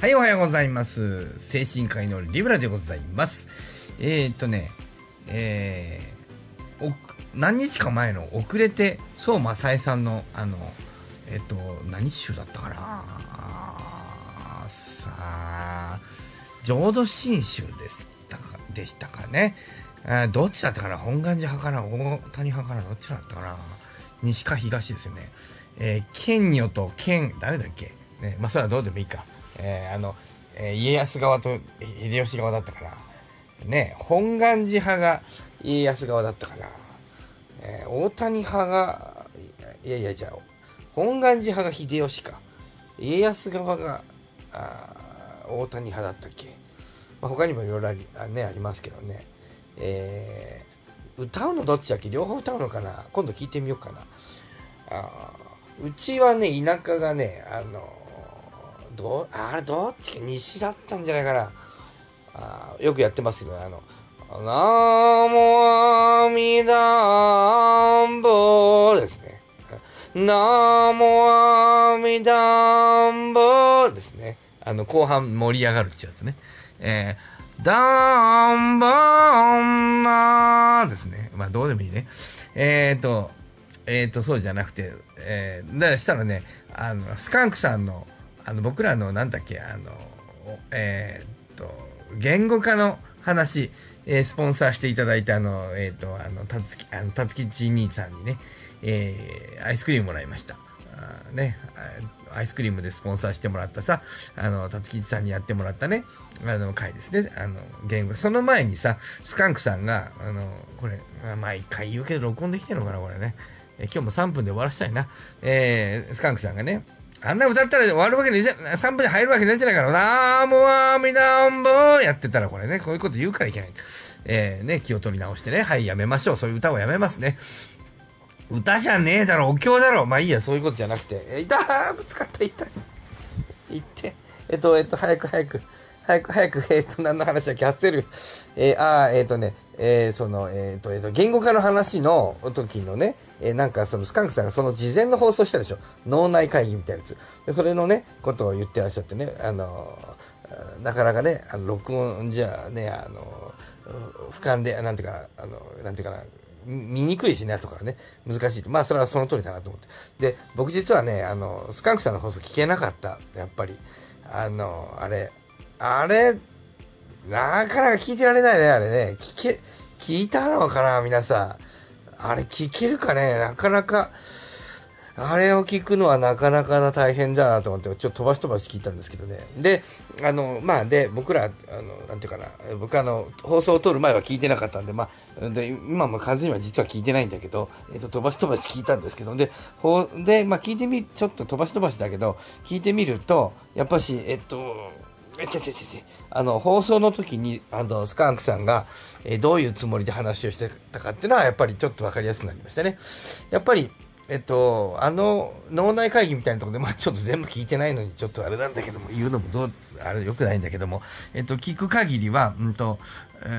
はい、おはようございます。精神科医のリブラでございます。えー、っとね、えー、何日か前の遅れて、相馬さえさんの、あの、えっと、何週だったかなさあ、浄土真宗でしたかでしたかね。あどっちだったかな本願寺派かな大谷派かなどっちだったかな西か東ですよね。えー、剣女と剣、誰だっけね、まあ、それはどうでもいいか。えー、あの、えー、家康側と秀吉側だったから、ね、本願寺派が家康側だったから、えー、大谷派が、いやいや、じゃあ、本願寺派が秀吉か。家康側が、大谷派だったっけ。まあ、他にもいろいろありあ,、ね、ありますけどね。えー、歌うのどっちだっけ？両方歌うのかな？今度聞いてみようかな。あうちはね、田舎がね、あのどあれどっちか西だったんじゃないかな。あよくやってますけどねあの「ナモアミダンボ」ですね「ナモアミダンボ」ですね。あの後半盛り上がるってやつね。えー、ダンボンマーですね。まあどうでもいいね。えっ、ー、とえっ、ー、とそうじゃなくてえー、だしたらねあのスカンクさんのあの僕らのなんだっけあのえー、っと言語化の話、えー、スポンサーしていただいたあのえー、っとあのたつきあのたつきち兄さんにね、えー、アイスクリームもらいましたあねアイスクリームでスポンサーしてもらったさ、あの、たつきさんにやってもらったね、あの、回ですね。あの、言語。その前にさ、スカンクさんが、あの、これ、毎回言うけど、録音できてるのかな、これね。え今日も3分で終わらせたいな。えー、スカンクさんがね、あんな歌ったら終わるわけね3分で入るわけないじゃないかな。なーもあみなんぼやってたらこれね、こういうこと言うからいけない。えー、ね、気を取り直してね、はい、やめましょう。そういう歌をやめますね。歌じゃねえだろ、お経だろ。まあいいや、そういうことじゃなくて。え、痛ぶつかった、痛い。言って。えっと、えっと、早く早く。早く早く、えっ、と、何の話だっけ、ハッセル。えー、あえっ、とね、えー、その、えっ、と、えっ、と、言語化の話の時のね、えなんかそのスカンクさんがその事前の放送したでしょ。脳内会議みたいなやつ。で、それのね、ことを言ってらっしゃってね、あのなかなかね、あの録音じゃね、あの俯瞰で、なんていうかな、あの、なんていうかな、見にくいしね、後からね、難しい。まあ、それはその通りだなと思って。で、僕実はね、あの、スカンクさんの放送聞けなかった。やっぱり。あの、あれ、あれ、なかなか聞いてられないね、あれね。聞け、聞いたのかな、皆さん。あれ聞けるかね？なかなか、あれを聞くのはなかなかな大変だなと思って、ちょっと飛ばし飛ばし聞いたんですけどね。で、あの、まあ、で、僕ら、あの、なんていうかな、僕あの、放送を撮る前は聞いてなかったんで、まあ、で今も完全には実は聞いてないんだけど、えっと、飛ばし飛ばし聞いたんですけど、で、ほで、まあ、聞いてみ、ちょっと飛ばし飛ばしだけど、聞いてみると、やっぱし、えっと、えててててあの放送の時にあのスカンクさんが、え、どういうつもりで話をしてたかっていうのはやっぱりちょっと分かりやすくなりましたね。やっぱりえっと、あの脳内会議みたいなところで、まあ、ちょっと全部聞いてないのにちょっとあれなんだけども言うのもどうあれよくないんだけども、えっと、聞く限りは、うんと、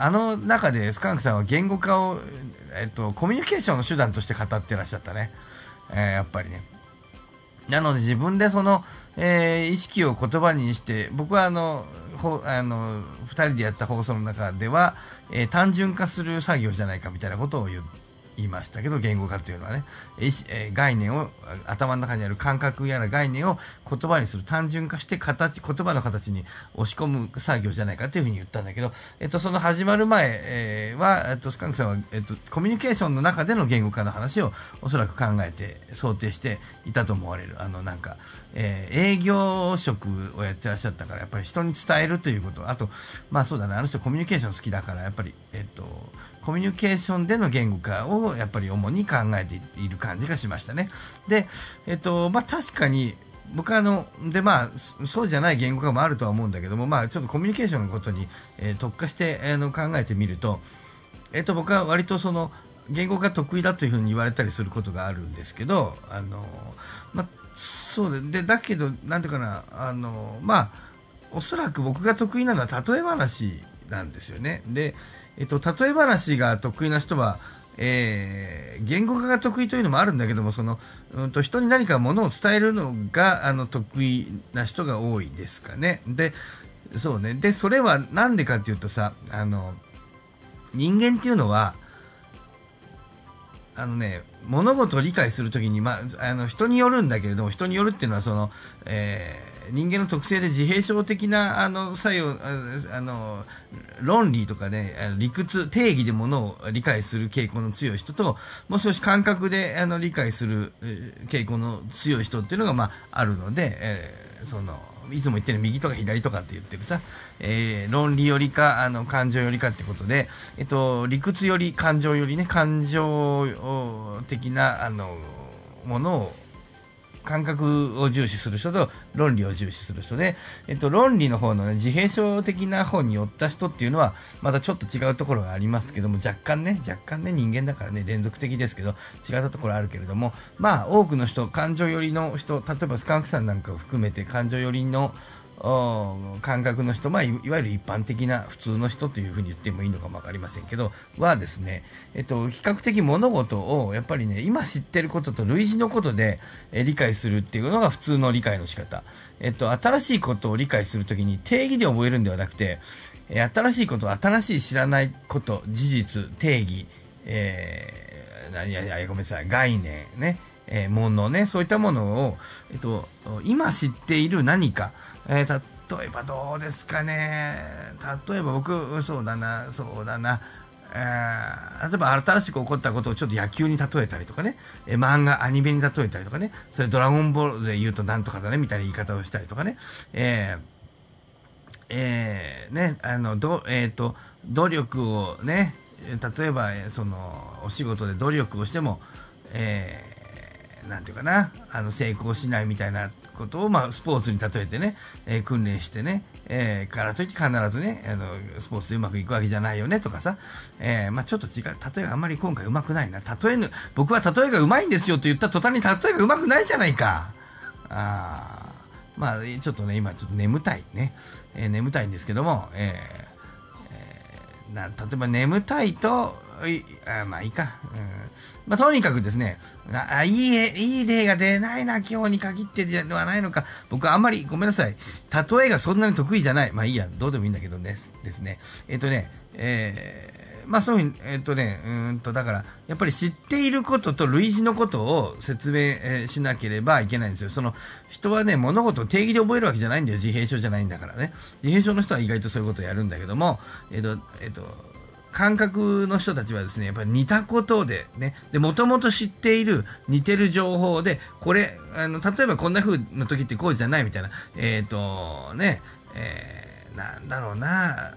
あの中でスカンクさんは言語化を、えっと、コミュニケーションの手段として語ってらっしゃったね、えー、やっぱりね。なので自分でその、えー、意識を言葉にして、僕はあの、ほあの、二人でやった放送の中では、えー、単純化する作業じゃないかみたいなことを言、言いましたけど、言語化というのはね、え概念を、頭の中にある感覚やら概念を言葉にする、単純化して形、言葉の形に押し込む作業じゃないかというふうに言ったんだけど、えっと、その始まる前、えは、えっと、スカンクさんは、えっと、コミュニケーションの中での言語化の話をおそらく考えて、想定していたと思われる。あの、なんか、えー、営業職をやってらっしゃったから、やっぱり人に伝えるということ、あと、まあそうだね、あの人コミュニケーション好きだから、やっぱり、えっと、コミュニケーションでの言語化をやっぱり主に考えている感じがしましたね。で、えっと、まあ確かに、僕はあの、でまあ、そうじゃない言語化もあるとは思うんだけども、まあちょっとコミュニケーションのことに、えー、特化して、あの考えてみると、えっと僕は割とその、言語が得意だというふうに言われたりすることがあるんですけど、あの、まあ、そうで、で、だけど、なんていうかな、あの、まあ、おそらく僕が得意なのは例え話なんですよね。で、えっと、例え話が得意な人は、えー、言語化が得意というのもあるんだけども、その、うんと人に何かものを伝えるのが、あの、得意な人が多いですかね。で、そうね。で、それはなんでかっていうとさ、あの、人間っていうのは、あのね、物事を理解するときに、まあ、あの、人によるんだけれども、人によるっていうのは、その、えー、人間の特性で自閉症的な、あの、作用、あの、論理とかね、理屈、定義で物を理解する傾向の強い人と、もう少し感覚で、あの、理解する傾向の強い人っていうのが、まあ、あるので、えー、その、いつも言ってる右とか左とかって言ってるさ、えー、論理よりか、あの、感情よりかってことで、えっと、理屈より感情よりね、感情的な、あの、ものを感覚を重視する人と論理を重視する人で、えっと、論理の方のね、自閉症的な方に寄った人っていうのは、またちょっと違うところがありますけども、若干ね、若干ね、人間だからね、連続的ですけど、違ったところあるけれども、まあ、多くの人、感情寄りの人、例えばスカンクさんなんかを含めて、感情寄りの、感覚の人、まあ、いわゆる一般的な普通の人というふうに言ってもいいのかも分かりませんけど、はですね、えっと、比較的物事をやっぱりね、今知ってることと類似のことで、理解するっていうのが普通の理解の仕方。えっと、新しいことを理解するときに定義で覚えるんではなくて、新しいこと、新しい知らないこと、事実、定義、えー、何や、ごめんなさい、概念ね、えー、ものね、そういったものを、えっと、今知っている何か、えー、例えばどうですかね。例えば僕、そうだな、そうだな。えー、例えば新しく起こったことをちょっと野球に例えたりとかね、え、漫画、アニメに例えたりとかね、それドラゴンボールで言うとなんとかだね、みたいな言い方をしたりとかね、えー、えー、ね、あの、ど、えっ、ー、と、努力をね、例えば、その、お仕事で努力をしても、えなんていうかな、あの、成功しないみたいなことを、まあ、スポーツに例えてね、えー、訓練してね、えー、からといって必ずね、あの、スポーツでうまくいくわけじゃないよねとかさ、えー、まあ、ちょっと違う。例えがあんまり今回うまくないな。例えぬ、僕は例えがうまいんですよと言った途端に例えがうまくないじゃないか。あーまあ、ちょっとね、今ちょっと眠たいね。え、眠たいんですけども、えー、えー、な例えば眠たいと、いあまあいいか。うんまあ、とにかくですね、あいい、いい例が出ないな、今日に限ってではないのか。僕はあんまり、ごめんなさい。例えがそんなに得意じゃない。まあいいや、どうでもいいんだけどです。ですね。えっ、ー、とね、えー、まあそういうふうに、えっ、ー、とね、うんと、だから、やっぱり知っていることと類似のことを説明、しなければいけないんですよ。その、人はね、物事を定義で覚えるわけじゃないんだよ。自閉症じゃないんだからね。自閉症の人は意外とそういうことをやるんだけども、えっ、と、えっ、と、感覚の人たちはですね、やっぱり似たことでね、で、もともと知っている似てる情報で、これ、あの、例えばこんな風の時ってこうじゃないみたいな、えっ、ー、と、ね、えー、なんだろうな、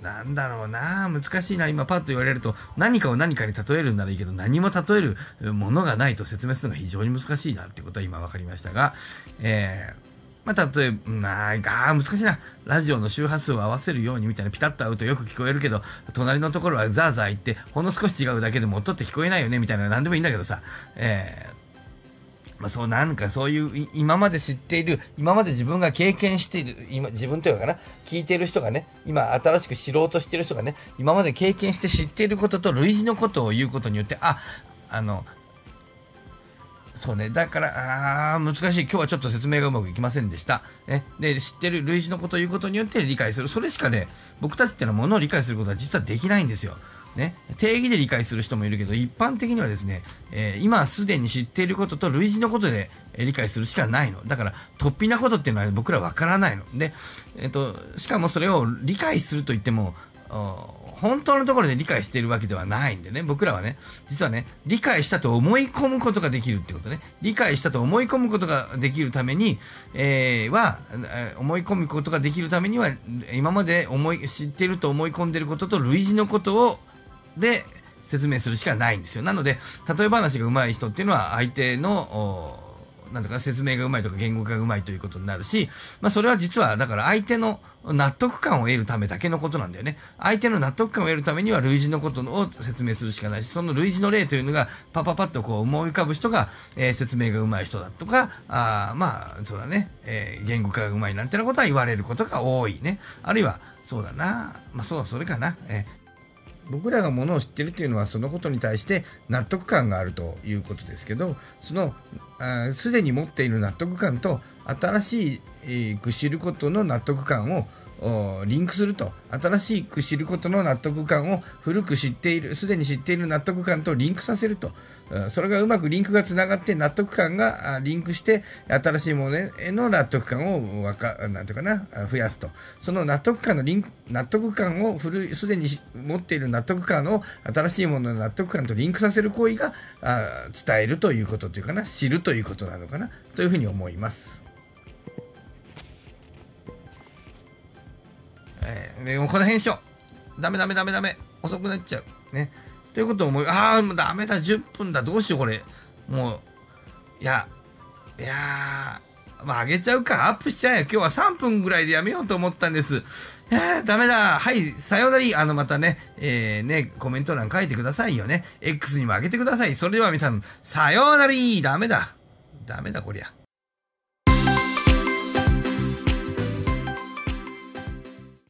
うん、なんだろうな、難しいな、今パッと言われると、何かを何かに例えるんならいいけど、何も例えるものがないと説明するのが非常に難しいなってことは今分かりましたが、えーまあ、例えば、まあ、が難しいな。ラジオの周波数を合わせるようにみたいなピタッと合うとよく聞こえるけど、隣のところはザーザー言って、ほんの少し違うだけでも音って聞こえないよねみたいな何でもいいんだけどさ、えー、まあ、そうなんかそういう今まで知っている今まで自分が経験している今自分というのかな？聞いている人がね今新しく知ろうとしている人がね今まで経験して知っていることと類似のことを言うことによってああのそうね。だから、あ難しい。今日はちょっと説明がうまくいきませんでした。ね。で、知ってる類似のことを言うことによって理解する。それしかね、僕たちっていうのはものを理解することは実はできないんですよ。ね。定義で理解する人もいるけど、一般的にはですね、えー、今すでに知っていることと類似のことで理解するしかないの。だから、突飛なことっていうのは僕らわからないの。で、えっ、ー、と、しかもそれを理解すると言っても、本当のところで理解しているわけではないんでね、僕らはね、実はね、理解したと思い込むことができるってことね。理解したと思い込むことができるために、えー、は、思い込むことができるためには、今まで思い、知っていると思い込んでいることと類似のことを、で、説明するしかないんですよ。なので、例え話が上手い人っていうのは、相手の、なんとか説明がうまいとか言語化がうまいということになるし、まあそれは実はだから相手の納得感を得るためだけのことなんだよね。相手の納得感を得るためには類似のことを説明するしかないし、その類似の例というのがパパパッとこう思い浮かぶ人が、えー、説明がうまい人だとか、あまあそうだね、えー、言語化がうまいなんてなことは言われることが多いね。あるいは、そうだな、まあそう、それかな、えー僕らがものを知ってるというのはそのことに対して納得感があるということですけどそのすでに持っている納得感と新しく、知ることの納得感をリンクすると。新しく知ることの納得感を古く知っているすでに知っている納得感とリンクさせると。それがうまくリンクがつながって納得感がリンクして新しいものへの納得感をわかなんていうかな増やすと。その納得感のリンク納得感を古すでに持っている納得感を新しいものの納得感とリンクさせる行為が伝えるということというかな知るということなのかなというふうに思います。えー、もうこの辺しよう。ダメダメダメダメ。遅くなっちゃう。ね。ということを思い、ああ、もうダメだ、10分だ、どうしよう、これ。もう、いや、いやまあ、上げちゃうか、アップしちゃえ。今日は3分ぐらいでやめようと思ったんです。いやダメだ。はい、さよなら。あの、またね、えー、ね、コメント欄書いてくださいよね。X にも上げてください。それでは皆さん、さよなら。ダメだ。ダメだ、こりゃ。